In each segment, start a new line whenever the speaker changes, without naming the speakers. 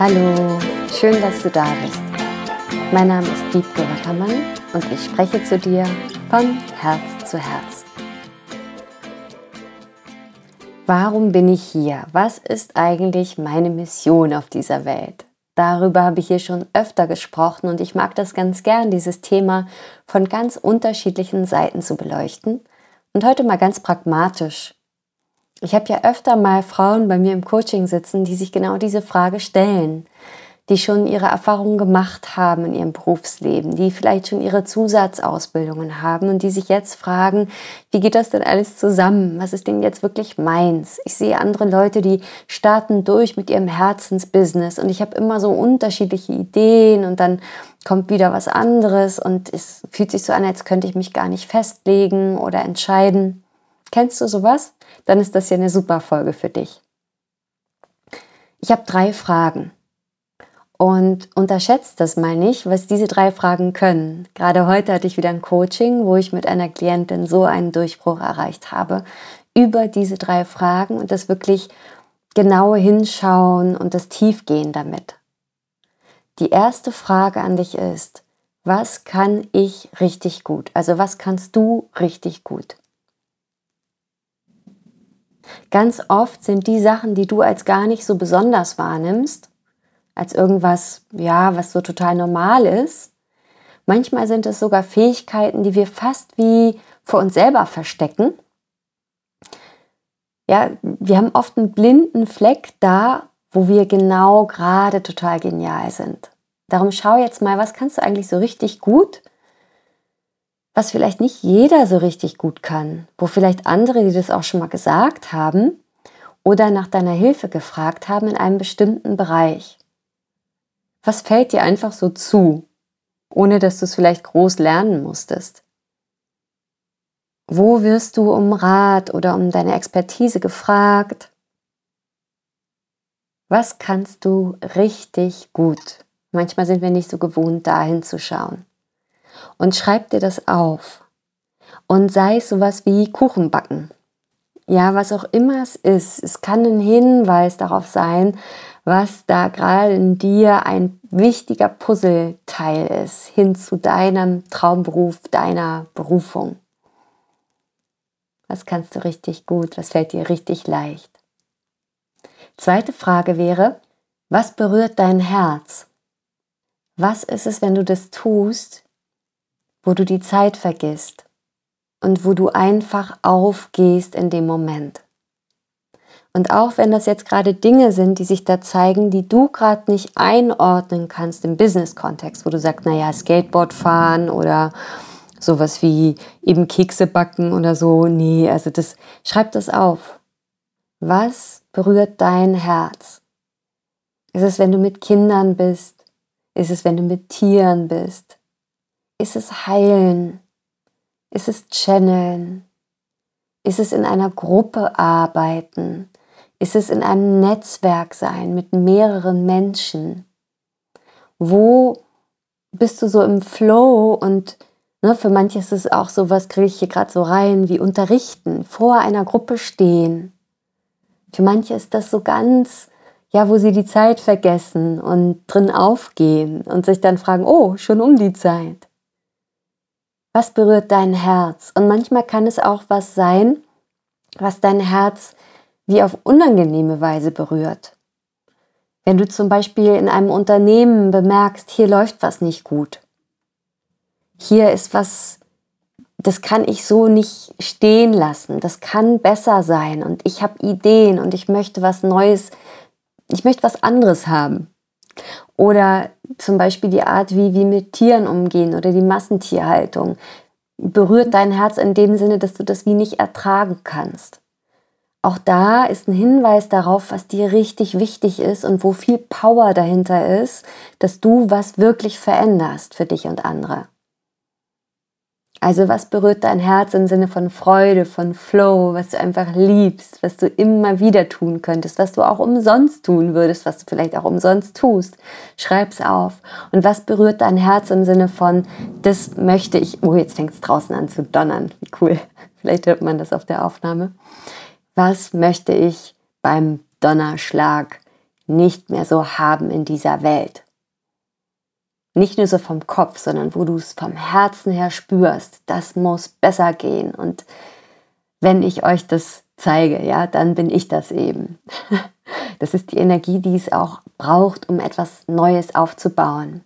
Hallo, schön, dass du da bist. Mein Name ist Wiebke Wackermann und ich spreche zu dir von Herz zu Herz. Warum bin ich hier? Was ist eigentlich meine Mission auf dieser Welt? Darüber habe ich hier schon öfter gesprochen und ich mag das ganz gern, dieses Thema von ganz unterschiedlichen Seiten zu beleuchten. Und heute mal ganz pragmatisch. Ich habe ja öfter mal Frauen bei mir im Coaching sitzen, die sich genau diese Frage stellen, die schon ihre Erfahrungen gemacht haben in ihrem Berufsleben, die vielleicht schon ihre Zusatzausbildungen haben und die sich jetzt fragen, wie geht das denn alles zusammen? Was ist denn jetzt wirklich meins? Ich sehe andere Leute, die starten durch mit ihrem Herzensbusiness und ich habe immer so unterschiedliche Ideen und dann kommt wieder was anderes und es fühlt sich so an, als könnte ich mich gar nicht festlegen oder entscheiden. Kennst du sowas? Dann ist das ja eine super Folge für dich. Ich habe drei Fragen. Und unterschätzt das mal nicht, was diese drei Fragen können. Gerade heute hatte ich wieder ein Coaching, wo ich mit einer Klientin so einen Durchbruch erreicht habe über diese drei Fragen und das wirklich genaue Hinschauen und das Tiefgehen damit. Die erste Frage an dich ist, was kann ich richtig gut? Also was kannst du richtig gut? Ganz oft sind die Sachen, die du als gar nicht so besonders wahrnimmst, als irgendwas, ja, was so total normal ist. Manchmal sind es sogar Fähigkeiten, die wir fast wie vor uns selber verstecken. Ja, wir haben oft einen blinden Fleck da, wo wir genau gerade total genial sind. Darum schau jetzt mal, was kannst du eigentlich so richtig gut was vielleicht nicht jeder so richtig gut kann, wo vielleicht andere, die das auch schon mal gesagt haben oder nach deiner Hilfe gefragt haben in einem bestimmten Bereich. Was fällt dir einfach so zu, ohne dass du es vielleicht groß lernen musstest? Wo wirst du um Rat oder um deine Expertise gefragt? Was kannst du richtig gut? Manchmal sind wir nicht so gewohnt, dahin zu schauen und schreib dir das auf. Und sei es sowas wie Kuchenbacken. Ja, was auch immer es ist. Es kann ein Hinweis darauf sein, was da gerade in dir ein wichtiger Puzzleteil ist, hin zu deinem Traumberuf, deiner Berufung. Was kannst du richtig gut? Was fällt dir richtig leicht? Zweite Frage wäre, was berührt dein Herz? Was ist es, wenn du das tust, wo du die Zeit vergisst und wo du einfach aufgehst in dem Moment. Und auch wenn das jetzt gerade Dinge sind, die sich da zeigen, die du gerade nicht einordnen kannst im Business-Kontext, wo du sagst, naja, Skateboard fahren oder sowas wie eben Kekse backen oder so. Nee, also das, schreib das auf. Was berührt dein Herz? Ist es, wenn du mit Kindern bist? Ist es, wenn du mit Tieren bist? Ist es heilen? Ist es channeln? Ist es in einer Gruppe arbeiten? Ist es in einem Netzwerk sein mit mehreren Menschen? Wo bist du so im Flow und ne, für manche ist es auch so, was kriege ich hier gerade so rein, wie unterrichten, vor einer Gruppe stehen. Für manche ist das so ganz, ja, wo sie die Zeit vergessen und drin aufgehen und sich dann fragen, oh, schon um die Zeit. Was berührt dein Herz? Und manchmal kann es auch was sein, was dein Herz wie auf unangenehme Weise berührt. Wenn du zum Beispiel in einem Unternehmen bemerkst, hier läuft was nicht gut. Hier ist was, das kann ich so nicht stehen lassen. Das kann besser sein und ich habe Ideen und ich möchte was Neues, ich möchte was anderes haben. Oder zum Beispiel die Art, wie wir mit Tieren umgehen oder die Massentierhaltung berührt dein Herz in dem Sinne, dass du das wie nicht ertragen kannst. Auch da ist ein Hinweis darauf, was dir richtig wichtig ist und wo viel Power dahinter ist, dass du was wirklich veränderst für dich und andere. Also was berührt dein Herz im Sinne von Freude, von Flow, was du einfach liebst, was du immer wieder tun könntest, was du auch umsonst tun würdest, was du vielleicht auch umsonst tust. Schreib's auf. Und was berührt dein Herz im Sinne von, das möchte ich, oh, jetzt fängt es draußen an zu donnern. Wie cool. Vielleicht hört man das auf der Aufnahme. Was möchte ich beim Donnerschlag nicht mehr so haben in dieser Welt. Nicht nur so vom Kopf, sondern wo du es vom Herzen her spürst, das muss besser gehen. Und wenn ich euch das zeige, ja, dann bin ich das eben. Das ist die Energie, die es auch braucht, um etwas Neues aufzubauen.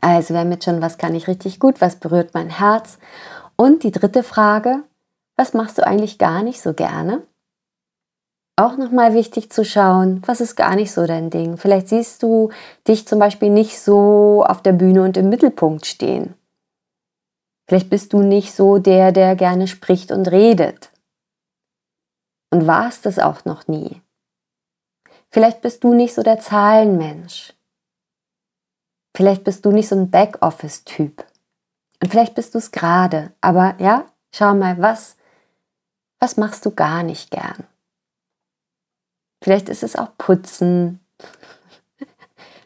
Also haben jetzt schon, was kann ich richtig gut, was berührt mein Herz. Und die dritte Frage, was machst du eigentlich gar nicht so gerne? Auch nochmal wichtig zu schauen, was ist gar nicht so dein Ding. Vielleicht siehst du dich zum Beispiel nicht so auf der Bühne und im Mittelpunkt stehen. Vielleicht bist du nicht so der, der gerne spricht und redet. Und warst es auch noch nie. Vielleicht bist du nicht so der Zahlenmensch. Vielleicht bist du nicht so ein Backoffice-Typ. Und vielleicht bist du es gerade. Aber ja, schau mal, was, was machst du gar nicht gern? Vielleicht ist es auch Putzen.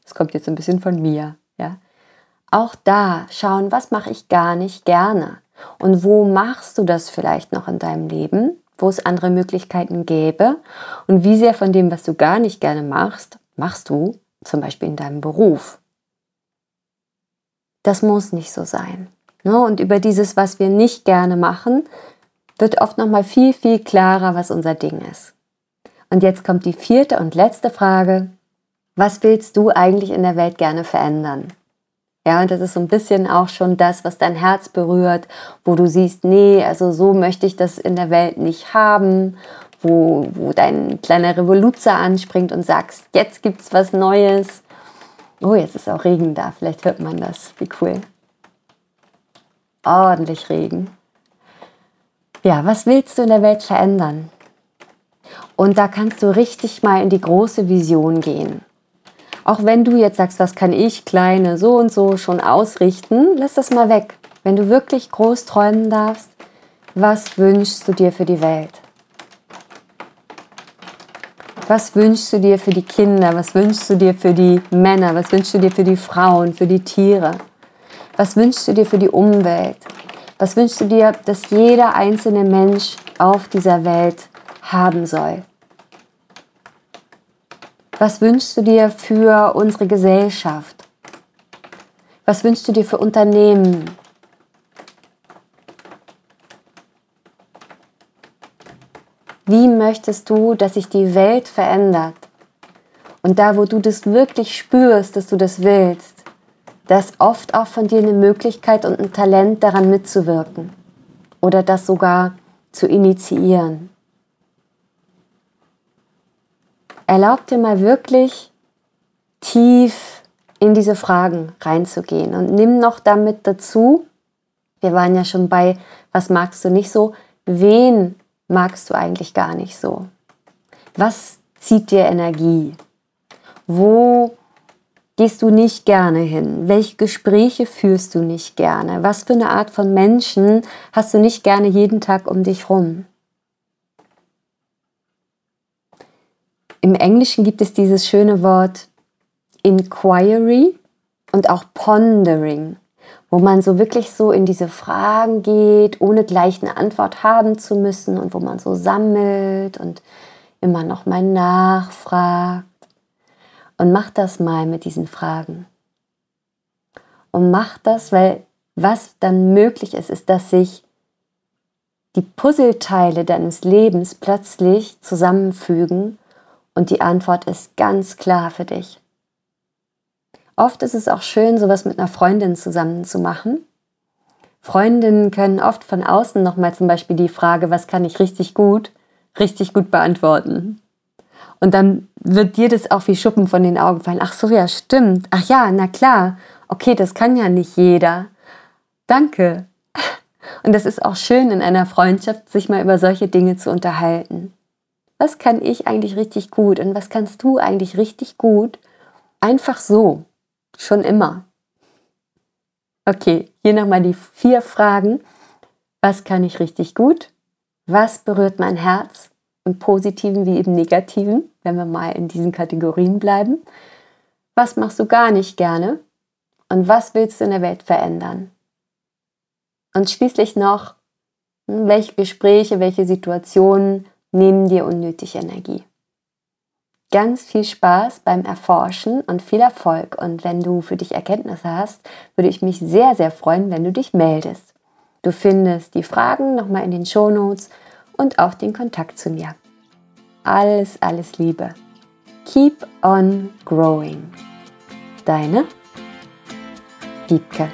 Das kommt jetzt ein bisschen von mir, ja. Auch da schauen, was mache ich gar nicht gerne? Und wo machst du das vielleicht noch in deinem Leben, wo es andere Möglichkeiten gäbe? Und wie sehr von dem, was du gar nicht gerne machst, machst du zum Beispiel in deinem Beruf? Das muss nicht so sein. Ne? Und über dieses, was wir nicht gerne machen, wird oft noch mal viel, viel klarer, was unser Ding ist. Und jetzt kommt die vierte und letzte Frage. Was willst du eigentlich in der Welt gerne verändern? Ja, und das ist so ein bisschen auch schon das, was dein Herz berührt, wo du siehst, nee, also so möchte ich das in der Welt nicht haben, wo, wo dein kleiner Revoluzer anspringt und sagst, jetzt gibt's was Neues. Oh, jetzt ist auch Regen da, vielleicht hört man das. Wie cool. Ordentlich Regen. Ja, was willst du in der Welt verändern? Und da kannst du richtig mal in die große Vision gehen. Auch wenn du jetzt sagst, was kann ich kleine so und so schon ausrichten, lass das mal weg. Wenn du wirklich groß träumen darfst, was wünschst du dir für die Welt? Was wünschst du dir für die Kinder? Was wünschst du dir für die Männer? Was wünschst du dir für die Frauen, für die Tiere? Was wünschst du dir für die Umwelt? Was wünschst du dir, dass jeder einzelne Mensch auf dieser Welt haben soll? Was wünschst du dir für unsere Gesellschaft? Was wünschst du dir für Unternehmen? Wie möchtest du, dass sich die Welt verändert? Und da, wo du das wirklich spürst, dass du das willst, da ist oft auch von dir eine Möglichkeit und ein Talent daran mitzuwirken oder das sogar zu initiieren. Erlaub dir mal wirklich tief in diese Fragen reinzugehen und nimm noch damit dazu, wir waren ja schon bei, was magst du nicht so, wen magst du eigentlich gar nicht so? Was zieht dir Energie? Wo gehst du nicht gerne hin? Welche Gespräche führst du nicht gerne? Was für eine Art von Menschen hast du nicht gerne jeden Tag um dich rum? Im Englischen gibt es dieses schöne Wort Inquiry und auch Pondering, wo man so wirklich so in diese Fragen geht, ohne gleich eine Antwort haben zu müssen und wo man so sammelt und immer noch mal nachfragt. Und mach das mal mit diesen Fragen. Und mach das, weil was dann möglich ist, ist, dass sich die Puzzleteile deines Lebens plötzlich zusammenfügen und die Antwort ist ganz klar für dich. Oft ist es auch schön, sowas mit einer Freundin zusammen zu machen. Freundinnen können oft von außen nochmal zum Beispiel die Frage, was kann ich richtig gut, richtig gut beantworten. Und dann wird dir das auch wie Schuppen von den Augen fallen. Ach so, ja, stimmt. Ach ja, na klar. Okay, das kann ja nicht jeder. Danke. Und das ist auch schön in einer Freundschaft, sich mal über solche Dinge zu unterhalten was kann ich eigentlich richtig gut und was kannst du eigentlich richtig gut? Einfach so, schon immer. Okay, hier nochmal die vier Fragen. Was kann ich richtig gut? Was berührt mein Herz? Im positiven wie im negativen, wenn wir mal in diesen Kategorien bleiben. Was machst du gar nicht gerne? Und was willst du in der Welt verändern? Und schließlich noch, hm, welche Gespräche, welche Situationen nehmen dir unnötig Energie. ganz viel Spaß beim Erforschen und viel Erfolg. Und wenn du für dich Erkenntnisse hast, würde ich mich sehr, sehr freuen, wenn du dich meldest. Du findest die Fragen nochmal in den Shownotes und auch den Kontakt zu mir. Alles, alles Liebe. Keep on growing. Deine Wiebke.